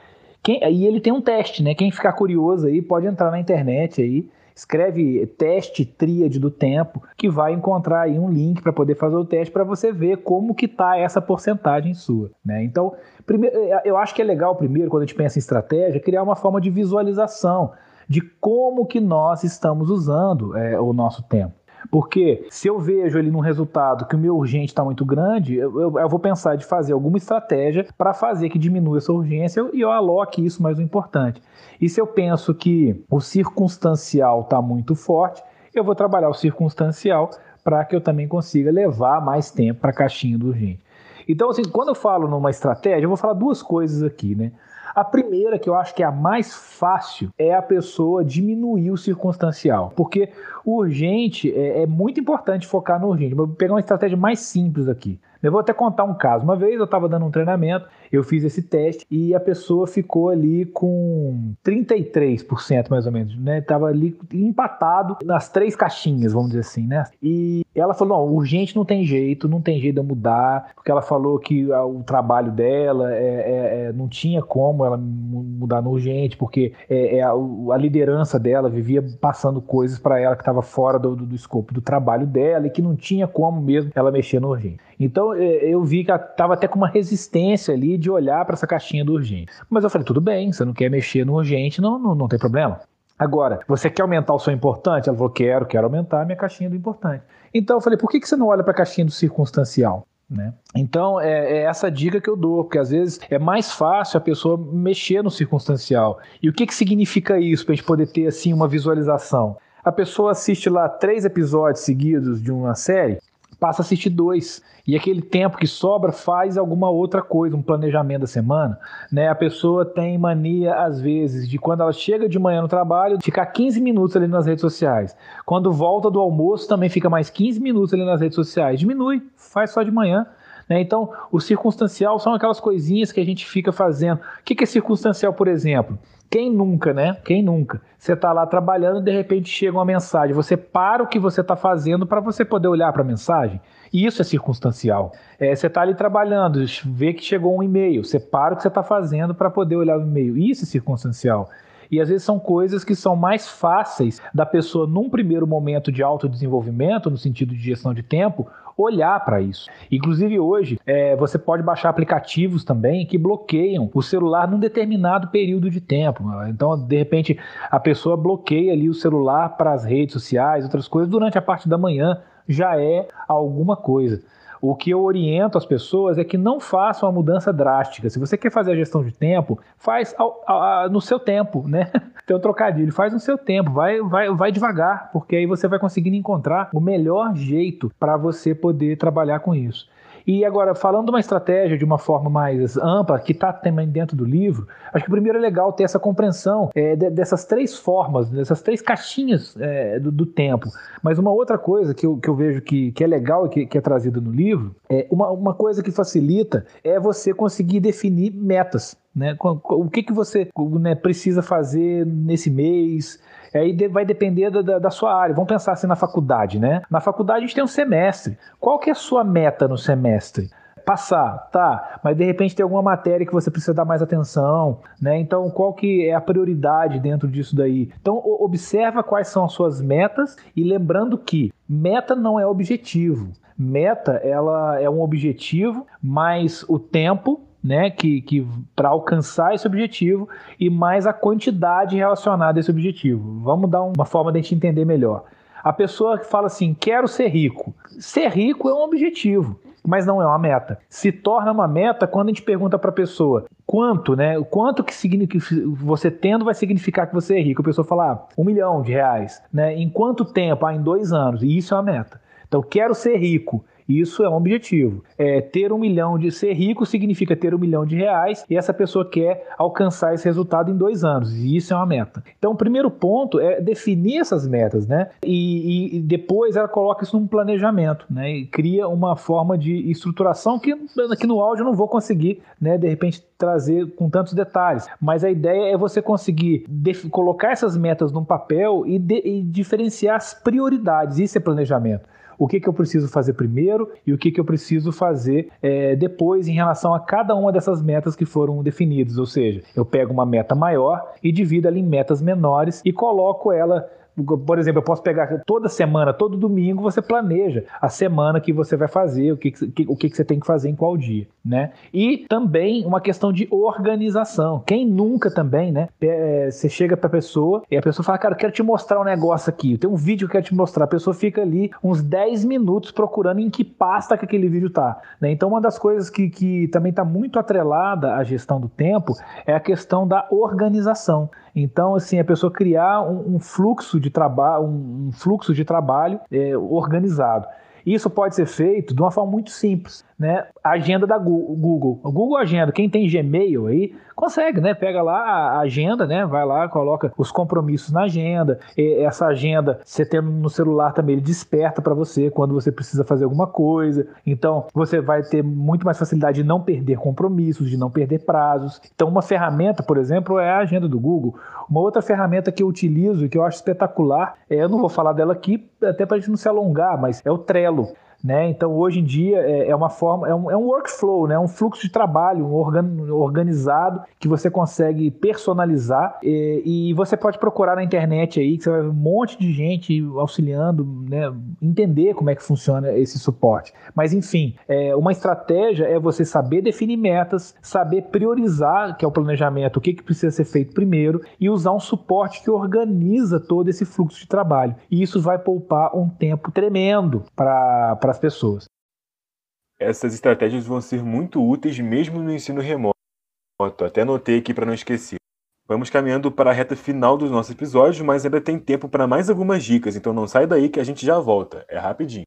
Quem, e ele tem um teste, né? Quem ficar curioso aí pode entrar na internet aí escreve teste tríade do tempo, que vai encontrar aí um link para poder fazer o teste para você ver como que tá essa porcentagem sua, né? Então, primeiro, é, eu acho que é legal primeiro quando a gente pensa em estratégia criar uma forma de visualização de como que nós estamos usando é, o nosso tempo. Porque se eu vejo ali num resultado que o meu urgente está muito grande, eu, eu, eu, vou pensar de fazer alguma estratégia para fazer que diminua essa urgência e eu aloque isso mais o importante. E se eu penso que o circunstancial está muito forte, eu vou trabalhar o circunstancial para que eu também consiga levar mais tempo para a caixinha do urgente. Então, assim, quando eu falo numa estratégia, eu vou falar duas coisas aqui, né? A primeira, que eu acho que é a mais fácil, é a pessoa diminuir o circunstancial. Porque urgente é, é muito importante focar no urgente. Vou pegar uma estratégia mais simples aqui. Eu vou até contar um caso. Uma vez eu estava dando um treinamento, eu fiz esse teste e a pessoa ficou ali com 33% mais ou menos, né? Tava ali empatado nas três caixinhas, vamos dizer assim, né? E ela falou: não, urgente não tem jeito, não tem jeito de eu mudar, porque ela falou que o trabalho dela é, é, é, não tinha como ela mudar no urgente, porque é, é a, a, liderança dela vivia passando coisas para ela que estava fora do, do, do escopo do trabalho dela e que não tinha como mesmo ela mexer no urgente. Então é, eu vi que estava até com uma resistência ali de olhar para essa caixinha do urgente. Mas eu falei, tudo bem, você não quer mexer no urgente, não, não, não tem problema. Agora, você quer aumentar o seu importante? Ela falou, quero, quero aumentar a minha caixinha do importante. Então eu falei, por que, que você não olha para a caixinha do circunstancial? Né? Então é, é, essa dica que eu dou, porque às vezes é mais fácil a pessoa mexer no circunstancial. E o que, que significa isso para a gente poder ter assim uma visualização? A pessoa assiste lá três episódios seguidos de uma série, passa a assistir dois. E aquele tempo que sobra faz alguma outra coisa, um planejamento da semana. Né? A pessoa tem mania, às vezes, de quando ela chega de manhã no trabalho, ficar 15 minutos ali nas redes sociais. Quando volta do almoço, também fica mais 15 minutos ali nas redes sociais. Diminui, faz só de manhã. Né? Então, o circunstancial são aquelas coisinhas que a gente fica fazendo. O que é circunstancial, por exemplo? Quem nunca, né? Quem nunca? Você está lá trabalhando e de repente chega uma mensagem. Você para o que você está fazendo para você poder olhar para a mensagem. E isso é circunstancial. É, você está ali trabalhando, vê que chegou um e-mail. Você para o que você está fazendo para poder olhar o e-mail. Isso é circunstancial. E às vezes são coisas que são mais fáceis da pessoa, num primeiro momento de autodesenvolvimento, no sentido de gestão de tempo, olhar para isso. Inclusive hoje, é, você pode baixar aplicativos também que bloqueiam o celular num determinado período de tempo. Então, de repente, a pessoa bloqueia ali o celular para as redes sociais, outras coisas, durante a parte da manhã já é alguma coisa. O que eu oriento as pessoas é que não façam uma mudança drástica. Se você quer fazer a gestão de tempo, faz ao, no seu tempo, né? Tem um trocadilho, faz no seu tempo, vai, vai, vai devagar, porque aí você vai conseguindo encontrar o melhor jeito para você poder trabalhar com isso. E agora, falando de uma estratégia de uma forma mais ampla, que está também dentro do livro, acho que primeiro é legal ter essa compreensão é, de, dessas três formas, dessas três caixinhas é, do, do, tempo. Mas uma outra coisa que eu, que eu vejo que, que é legal e que, que é trazida no livro, é uma, uma coisa que facilita é você conseguir definir metas. Né? O que, que você né, precisa fazer nesse mês? Aí vai depender da, da, sua área. Vamos pensar assim na faculdade, né? Na faculdade a gente tem um semestre. Qual que é a sua meta no semestre? passar, tá, mas de repente tem alguma matéria que você precisa dar mais atenção, né? Então, qual que é a prioridade dentro disso daí? Então, observa quais são as suas metas e lembrando que meta não é objetivo. Meta, ela é um objetivo, mas o tempo né, que, que para alcançar esse objetivo e mais a quantidade relacionada a esse objetivo. Vamos dar uma forma de a gente entender melhor. A pessoa que fala assim, quero ser rico. Ser rico é um objetivo, mas não é uma meta. Se torna uma meta quando a gente pergunta para a pessoa quanto, né? Quanto que significa você tendo vai significar que você é rico. A pessoa fala ah, um milhão de reais, né? Em quanto tempo? Ah, em dois anos. E isso é uma meta. Então, quero ser rico. Isso é um objetivo. É, ter um milhão de ser rico significa ter um milhão de reais e essa pessoa quer alcançar esse resultado em dois anos. E isso é uma meta. Então, o primeiro ponto é definir essas metas, né? E, e depois ela coloca isso num planejamento, né? E cria uma forma de estruturação que aqui no áudio eu não vou conseguir, né? De repente trazer com tantos detalhes. Mas a ideia é você conseguir colocar essas metas num papel e, e diferenciar as prioridades. Isso é planejamento o que, que eu preciso fazer primeiro e o que, que eu preciso fazer é, depois em relação a cada uma dessas metas que foram definidas. Ou seja, eu pego uma meta maior e divido ela em metas menores e coloco ela por exemplo, eu posso pegar toda semana, todo domingo, você planeja a semana que você vai fazer, o que, que, o que, que você tem que fazer em qual dia, né? E também uma questão de organização. Quem nunca também, né? É, você chega pra pessoa e a pessoa fala, cara, eu quero te mostrar um negócio aqui, tem um vídeo que eu quero te mostrar. A pessoa fica ali uns 10 minutos procurando em que pasta que aquele vídeo tá. Né? Então, uma das coisas que, que também está muito atrelada à gestão do tempo é a questão da organização. Então, assim, a pessoa criar um, um fluxo de trabalho, um, um, fluxo de trabalho é, organizado. Isso pode ser feito de uma forma muito simples né, a agenda da Google. O Google Agenda, quem tem Gmail aí, consegue, né? Pega lá a agenda, né? Vai lá, coloca os compromissos na agenda. E essa agenda, você tendo no celular também, ele desperta para você quando você precisa fazer alguma coisa. Então, você vai ter muito mais facilidade de não perder compromissos, de não perder prazos. Então, uma ferramenta, por exemplo, é a agenda do Google. Uma outra ferramenta que eu utilizo e que eu acho espetacular, é, eu não vou falar dela aqui, até para a gente não se alongar, mas é o Trello. Né? Então, hoje em dia, é, é uma forma, é um, é um workflow, né? um fluxo de trabalho um organ, organizado que você consegue personalizar e, e, você pode procurar na internet aí, que você vai ver um monte de gente auxiliando, né? entender como é que funciona esse suporte. Mas, enfim, é, uma estratégia é você saber definir metas, saber priorizar, que é o planejamento, o que, que precisa ser feito primeiro, e usar um suporte que organiza todo esse fluxo de trabalho. E isso vai poupar um tempo tremendo para para as pessoas. Essas estratégias vão ser muito úteis mesmo no ensino remoto. Até anotei aqui para não esquecer. Vamos caminhando para a reta final dos nossos episódios, mas ainda tem tempo para mais algumas dicas, então não sai daí que a gente já volta. É rapidinho.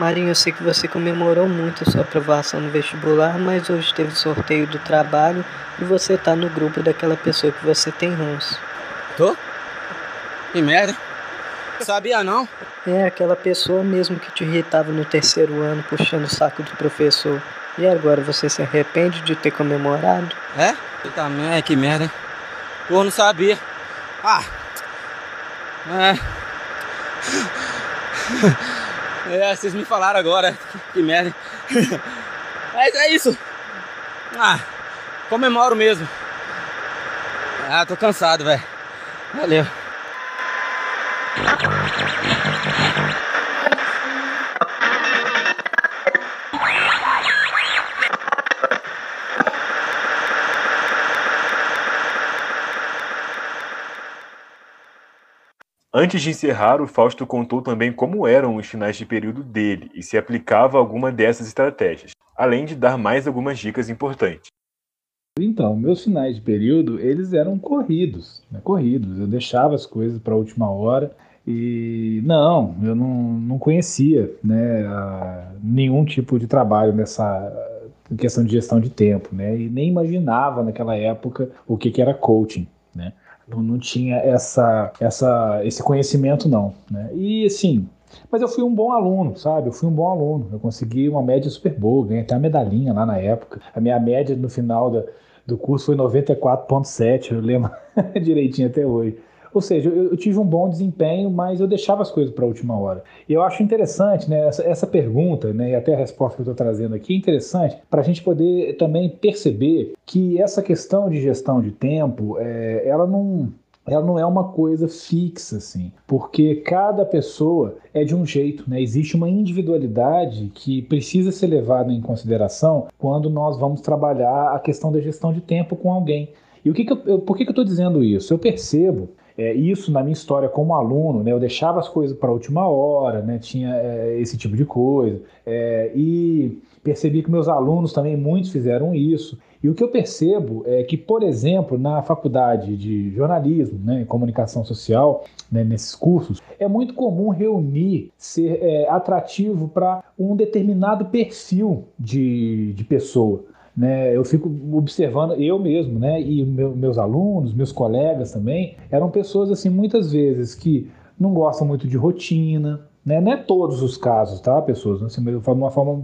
Marinho, eu sei que você comemorou muito a sua aprovação no vestibular, mas hoje teve sorteio do trabalho e você tá no grupo daquela pessoa que você tem ranço. Tô? Que merda. Sabia não? É aquela pessoa mesmo que te irritava no terceiro ano puxando o saco do professor. E agora você se arrepende de ter comemorado? É? Eu também, é que merda, hein? Pô, não sabia. Ah! É. É, vocês me falaram agora. Que merda. Mas é isso. Ah, comemoro mesmo. Ah, tô cansado, velho. Valeu. Antes de encerrar, o Fausto contou também como eram os finais de período dele e se aplicava alguma dessas estratégias, além de dar mais algumas dicas importantes. Então, meus finais de período, eles eram corridos, né? corridos. Eu deixava as coisas para a última hora e não, eu não, não conhecia né, a, nenhum tipo de trabalho nessa questão de gestão de tempo, né? E nem imaginava naquela época o que, que era coaching? Não, não tinha essa, essa, esse conhecimento, não. Né? E assim, mas eu fui um bom aluno, sabe? Eu fui um bom aluno. Eu consegui uma média super boa, ganhei até a medalhinha lá na época. A minha média no final da, do curso foi 94,7, eu lembro direitinho até hoje. Ou seja, eu, eu, tive um bom desempenho, mas eu deixava as coisas para a última hora. E eu acho interessante, né, essa, essa pergunta, né, e até a resposta que eu estou trazendo aqui, é interessante para a gente poder também perceber que essa questão de gestão de tempo, é, ela não ela não é uma coisa fixa, assim, porque cada pessoa é de um jeito, né? Existe uma individualidade que precisa ser levada em consideração quando nós vamos trabalhar a questão da gestão de tempo com alguém. E o que, que eu, por que, que eu estou dizendo isso? Eu percebo é, isso na minha história como aluno, né, eu deixava as coisas para a última hora, né, tinha é, esse tipo de coisa. É, e percebi que meus alunos também, muitos fizeram isso. E o que eu percebo é que, por exemplo, na faculdade de jornalismo, né, comunicação social, né, nesses cursos, é muito comum reunir, ser é, atrativo para um determinado perfil de, de pessoa. Né, eu fico observando eu mesmo, né, e meu, meus alunos, meus colegas também, eram pessoas assim muitas vezes que não gostam muito de rotina, né, não é todos os casos, tá, pessoas, assim, de uma forma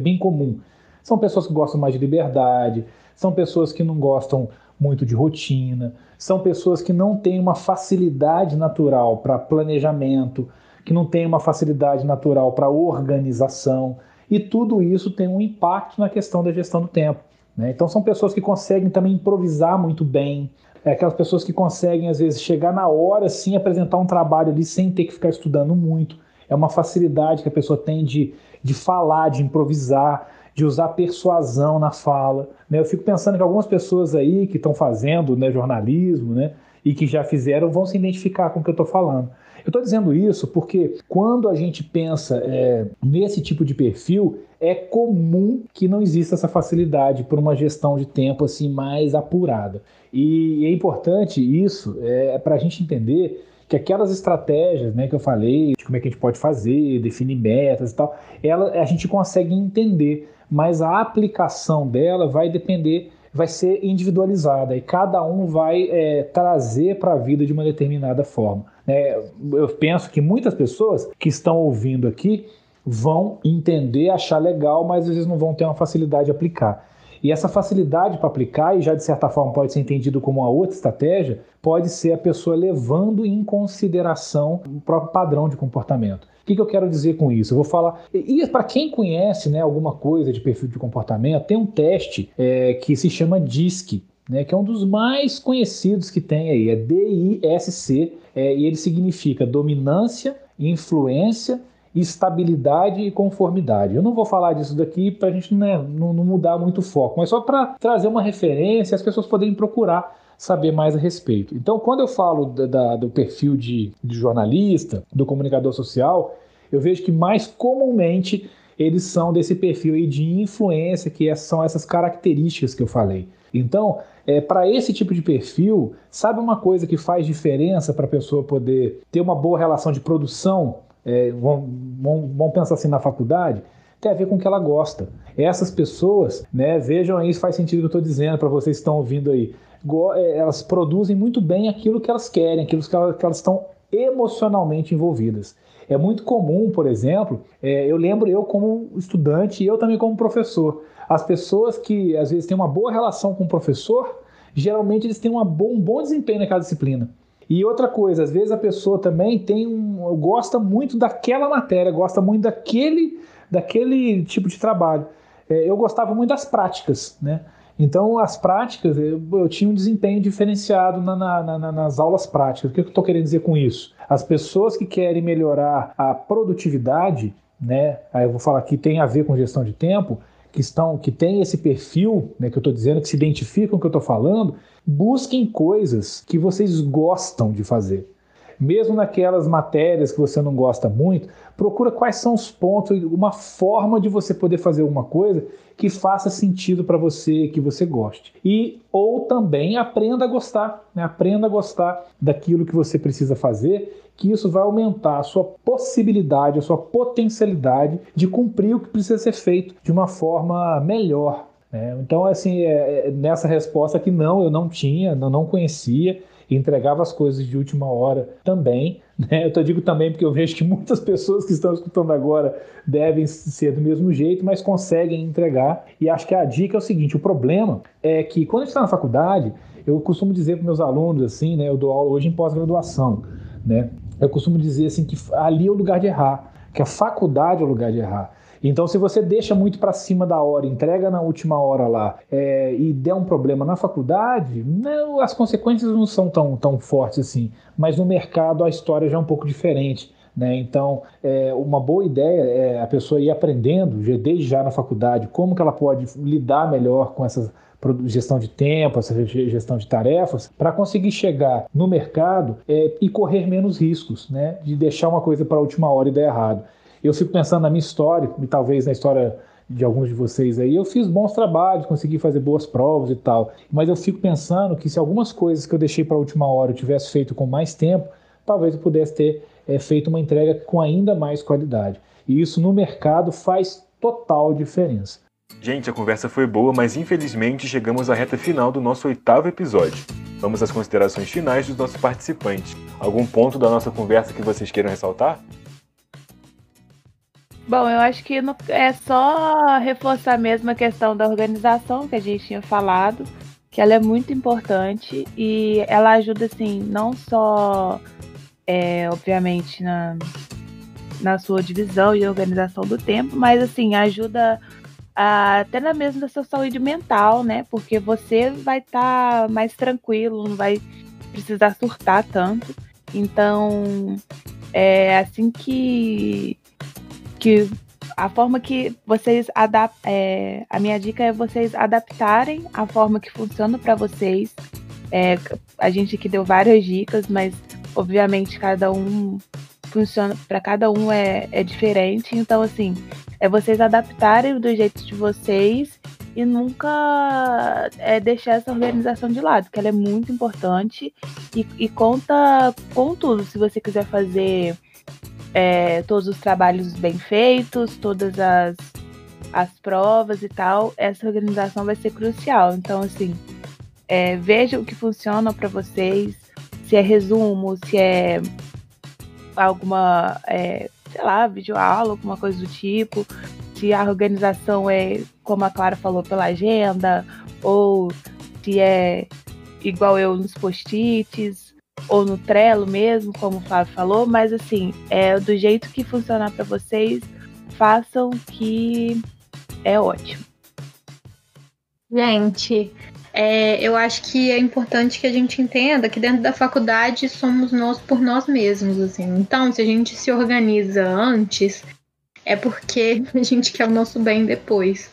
bem comum. São pessoas que gostam mais de liberdade, são pessoas que não gostam muito de rotina, são pessoas que não têm uma facilidade natural para planejamento, que não têm uma facilidade natural para organização. E tudo isso tem um impacto na questão da gestão do tempo. Né? Então, são pessoas que conseguem também improvisar muito bem, é aquelas pessoas que conseguem, às vezes, chegar na hora, sim, apresentar um trabalho ali sem ter que ficar estudando muito. É uma facilidade que a pessoa tem de, de falar, de improvisar, de usar persuasão na fala. Né? Eu fico pensando que algumas pessoas aí que estão fazendo né, jornalismo né, e que já fizeram vão se identificar com o que eu estou falando. Eu estou dizendo isso porque quando a gente pensa é, nesse tipo de perfil, é comum que não exista essa facilidade por uma gestão de tempo assim mais apurada. E é importante isso é, para a gente entender que aquelas estratégias né, que eu falei, de como é que a gente pode fazer, definir metas e tal, ela, a gente consegue entender, mas a aplicação dela vai depender vai ser individualizada e cada um vai é, trazer para a vida de uma determinada forma. É, eu penso que muitas pessoas que estão ouvindo aqui vão entender, achar legal, mas às vezes não vão ter uma facilidade de aplicar. E essa facilidade para aplicar, e já de certa forma pode ser entendido como uma outra estratégia, pode ser a pessoa levando em consideração o próprio padrão de comportamento. O que, que eu quero dizer com isso? Eu vou falar. E para quem conhece né, alguma coisa de perfil de comportamento, tem um teste é, que se chama DISC, né, que é um dos mais conhecidos que tem aí, é DISC, é, e ele significa dominância, influência, estabilidade e conformidade. Eu não vou falar disso daqui para a gente né, não, não, mudar muito o foco, mas só para trazer uma referência as pessoas poderem procurar saber mais a respeito. Então, quando eu falo da, da, do perfil de, de jornalista, do comunicador social, eu vejo que mais comumente eles são desse perfil aí de influência, que é, são essas características que eu falei. Então, é, para esse tipo de perfil, sabe uma coisa que faz diferença para a pessoa poder ter uma boa relação de produção? É, vamos, vamos pensar assim na faculdade? Tem a ver com o que ela gosta. Essas pessoas, né, vejam aí se faz sentido o que eu estou dizendo para vocês que estão ouvindo aí. É, elas produzem muito bem aquilo que elas querem, aquilo que elas, que elas estão emocionalmente envolvidas. É muito comum, por exemplo, é, eu lembro eu como estudante e eu também como professor. As pessoas que às vezes têm uma boa relação com o professor, geralmente eles têm uma bom, um bom desempenho naquela disciplina. E outra coisa, às vezes a pessoa também tem um, gosta muito daquela matéria, gosta muito daquele, daquele tipo de trabalho. É, eu gostava muito das práticas, né? Então, as práticas, eu, eu tinha um desempenho diferenciado na, na, na, nas aulas práticas. O que eu estou querendo dizer com isso? As pessoas que querem melhorar a produtividade, né? Aí eu vou falar que tem a ver com gestão de tempo, que estão, que tem esse perfil, né, que eu estou dizendo, que se identificam com o que eu estou falando, busquem coisas que vocês gostam de fazer. Mesmo naquelas matérias que você não gosta muito, procura quais são os pontos, uma forma de você poder fazer alguma coisa que faça sentido para você, que você goste. E ou também aprenda a gostar, né? aprenda a gostar daquilo que você precisa fazer, que isso vai aumentar a sua possibilidade, a sua potencialidade de cumprir o que precisa ser feito de uma forma melhor. Né? Então, assim, é, é, nessa resposta que não, eu não tinha, não, não conhecia, entregava as coisas de última hora também. Né? Eu digo também porque eu vejo que muitas pessoas que estão escutando agora devem ser do mesmo jeito, mas conseguem entregar. E acho que a dica é o seguinte: o problema é que quando a gente está na faculdade, eu costumo dizer para meus alunos assim, né? Eu dou aula hoje em pós-graduação, né? Eu costumo dizer assim que ali é o lugar de errar, que a faculdade é o lugar de errar. Então, se você deixa muito para cima da hora, entrega na última hora lá é, e der um problema na faculdade, não, as consequências não são tão, tão fortes assim. Mas no mercado a história já é um pouco diferente. Né? Então, é, uma boa ideia é a pessoa ir aprendendo, desde já na faculdade, como que ela pode lidar melhor com essa gestão de tempo, essa gestão de tarefas, para conseguir chegar no mercado é, e correr menos riscos, né? de deixar uma coisa para a última hora e dar errado. Eu fico pensando na minha história, e talvez na história de alguns de vocês aí, eu fiz bons trabalhos, consegui fazer boas provas e tal, mas eu fico pensando que se algumas coisas que eu deixei para a última hora eu tivesse feito com mais tempo, talvez eu pudesse ter é, feito uma entrega com ainda mais qualidade. E isso no mercado faz total diferença. Gente, a conversa foi boa, mas infelizmente chegamos à reta final do nosso oitavo episódio. Vamos às considerações finais dos nossos participantes. Algum ponto da nossa conversa que vocês queiram ressaltar? Bom, eu acho que é só reforçar mesmo a questão da organização que a gente tinha falado, que ela é muito importante e ela ajuda, assim, não só, é, obviamente, na, na sua divisão e organização do tempo, mas, assim, ajuda a, até na mesma da sua saúde mental, né? Porque você vai estar tá mais tranquilo, não vai precisar surtar tanto. Então, é assim que que a forma que vocês adaptam. É, a minha dica é vocês adaptarem a forma que funciona para vocês. É, a gente aqui deu várias dicas, mas obviamente cada um funciona para cada um é, é diferente. Então, assim, é vocês adaptarem do jeito de vocês e nunca é, deixar essa organização de lado, que ela é muito importante e, e conta com tudo. Se você quiser fazer é, todos os trabalhos bem feitos, todas as, as provas e tal, essa organização vai ser crucial. Então, assim, é, veja o que funciona para vocês, se é resumo, se é alguma, é, sei lá, videoaula, alguma coisa do tipo, se a organização é, como a Clara falou, pela agenda, ou se é igual eu nos post-its, ou no Trello mesmo, como o Flávio falou, mas assim, é do jeito que funcionar para vocês, façam que é ótimo. Gente, é, eu acho que é importante que a gente entenda que dentro da faculdade somos nós por nós mesmos, assim. Então, se a gente se organiza antes, é porque a gente quer o nosso bem depois.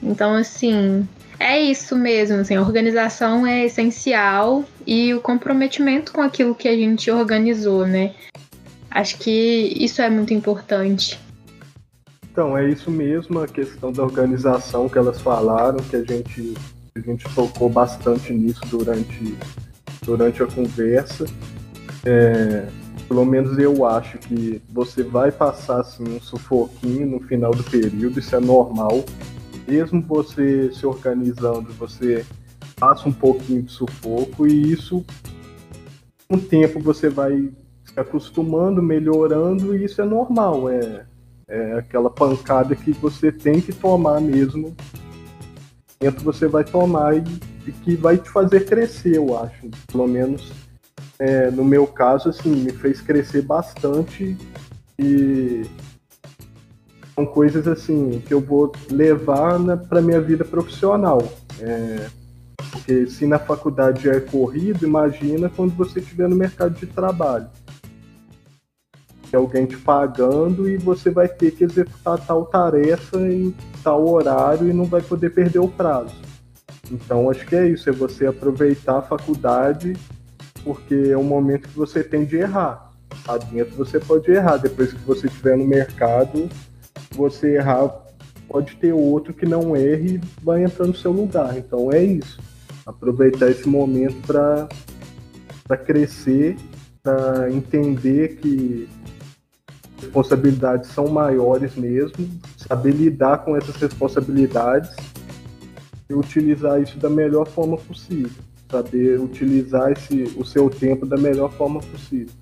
Então, assim, é isso mesmo, assim, a organização é essencial e o comprometimento com aquilo que a gente organizou, né? Acho que isso é muito importante. Então, é isso mesmo, a questão da organização que elas falaram, que a gente, a gente tocou bastante nisso durante, durante a conversa. É, pelo menos eu acho que você vai passar assim, um sufoquinho no final do período, isso é normal. Mesmo você se organizando, você passa um pouquinho de sufoco e isso com o tempo você vai se acostumando, melhorando e isso é normal, é, é aquela pancada que você tem que tomar mesmo. Dentro você vai tomar e, e que vai te fazer crescer, eu acho. Pelo menos é, no meu caso, assim, me fez crescer bastante e são coisas assim que eu vou levar para minha vida profissional. É, porque se na faculdade é corrido, imagina quando você estiver no mercado de trabalho. É alguém te pagando e você vai ter que executar tal tarefa em tal horário e não vai poder perder o prazo. Então acho que é isso, é você aproveitar a faculdade porque é um momento que você tem de errar. Dentro você pode errar, depois que você estiver no mercado, você errar, pode ter outro que não erre e vai entrar no seu lugar. Então é isso. Aproveitar esse momento para crescer, para entender que responsabilidades são maiores mesmo, saber lidar com essas responsabilidades e utilizar isso da melhor forma possível saber utilizar esse, o seu tempo da melhor forma possível.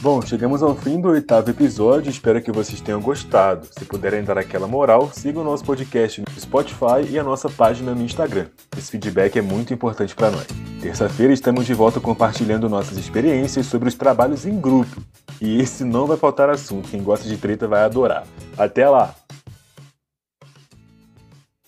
Bom, chegamos ao fim do oitavo episódio, espero que vocês tenham gostado. Se puderem dar aquela moral, sigam o nosso podcast no Spotify e a nossa página no Instagram. Esse feedback é muito importante para nós. Terça-feira estamos de volta compartilhando nossas experiências sobre os trabalhos em grupo. E esse não vai faltar assunto, quem gosta de treta vai adorar. Até lá!